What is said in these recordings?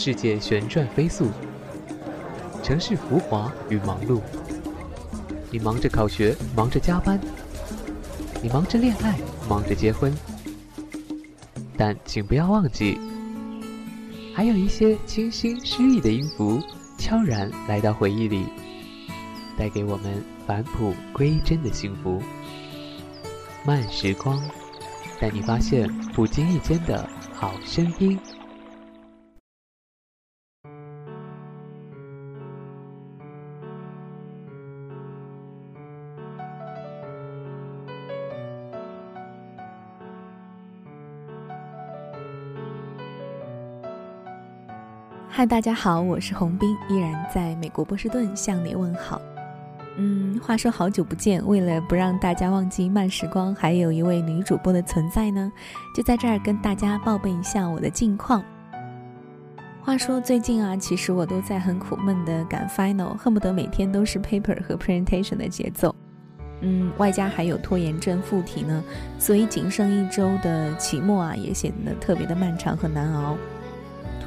世界旋转飞速，城市浮华与忙碌。你忙着考学，忙着加班，你忙着恋爱，忙着结婚。但请不要忘记，还有一些清新诗意的音符，悄然来到回忆里，带给我们返璞归真的幸福。慢时光，带你发现不经意间的好声音。嗨，大家好，我是洪斌，依然在美国波士顿向你问好。嗯，话说好久不见，为了不让大家忘记慢时光，还有一位女主播的存在呢，就在这儿跟大家报备一下我的近况。话说最近啊，其实我都在很苦闷的赶 final，恨不得每天都是 paper 和 presentation 的节奏。嗯，外加还有拖延症附体呢，所以仅剩一周的期末啊，也显得特别的漫长和难熬。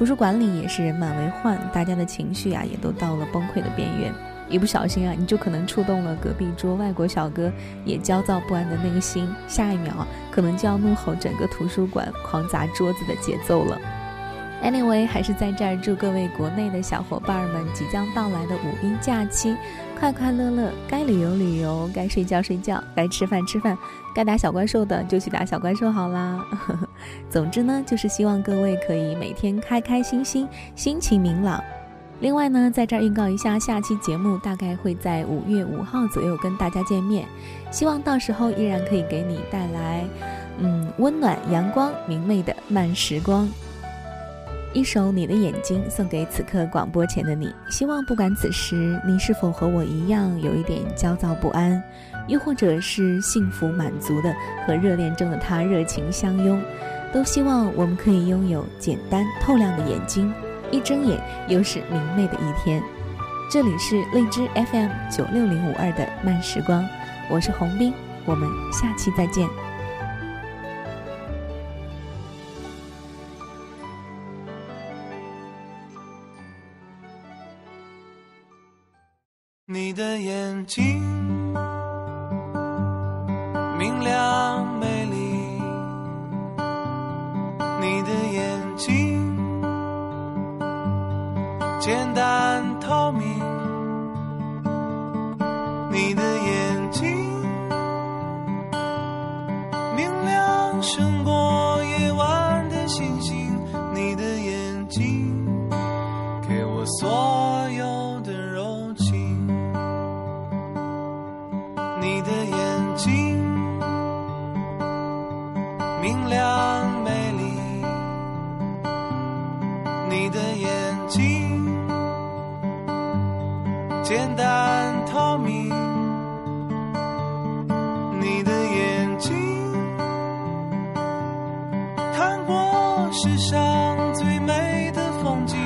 图书馆里也是人满为患，大家的情绪啊也都到了崩溃的边缘。一不小心啊，你就可能触动了隔壁桌外国小哥也焦躁不安的内心，下一秒，可能就要怒吼整个图书馆、狂砸桌子的节奏了。Anyway，还是在这儿祝各位国内的小伙伴们即将到来的五一假期快快乐乐，该旅游旅游，该睡觉睡觉，该吃饭吃饭，该打小怪兽的就去打小怪兽好啦。总之呢，就是希望各位可以每天开开心心，心情明朗。另外呢，在这儿预告一下，下期节目大概会在五月五号左右跟大家见面，希望到时候依然可以给你带来，嗯，温暖、阳光、明媚的慢时光。一首《你的眼睛》送给此刻广播前的你，希望不管此时你是否和我一样有一点焦躁不安，又或者是幸福满足的和热恋中的他热情相拥，都希望我们可以拥有简单透亮的眼睛，一睁眼又是明媚的一天。这里是荔枝 FM 九六零五二的慢时光，我是洪斌，我们下期再见。你的眼睛明亮美丽，你的眼睛简单。简单透明，你的眼睛看过世上最美的风景，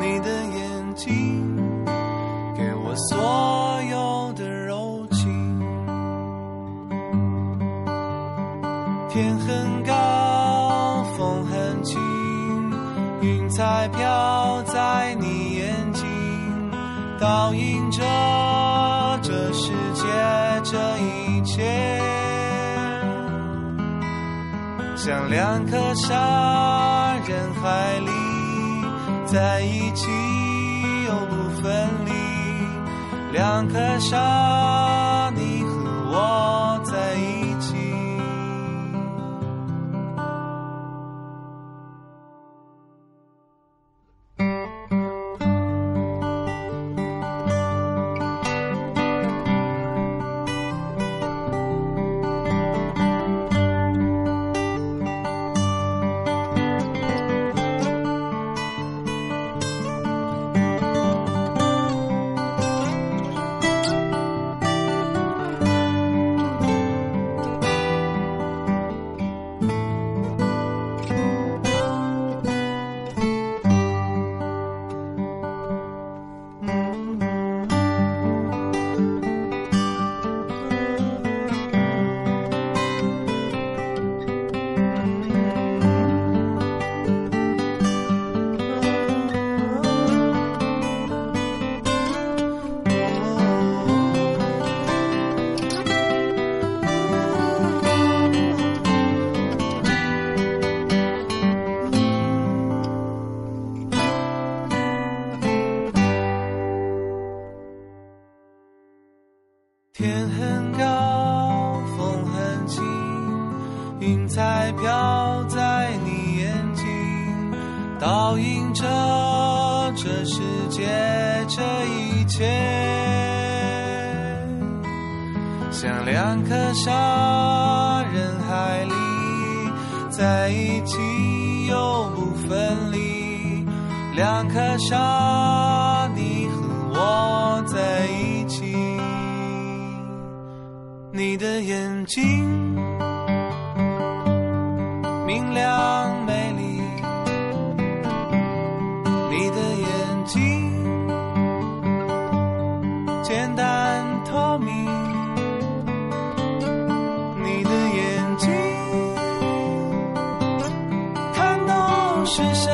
你的眼睛给我所有的柔情。天很高，风很轻，云彩飘在你眼，倒映着这世界这一切，像两颗沙，人海里在一起又不分离，两颗沙，很高，风很轻，云彩飘在你眼睛，倒映着这世界这一切，像两颗沙人海里，在一起又不分离，两颗沙，你和我在一起。你的眼睛明亮美丽。你的眼睛简单透明，你的眼睛看到世上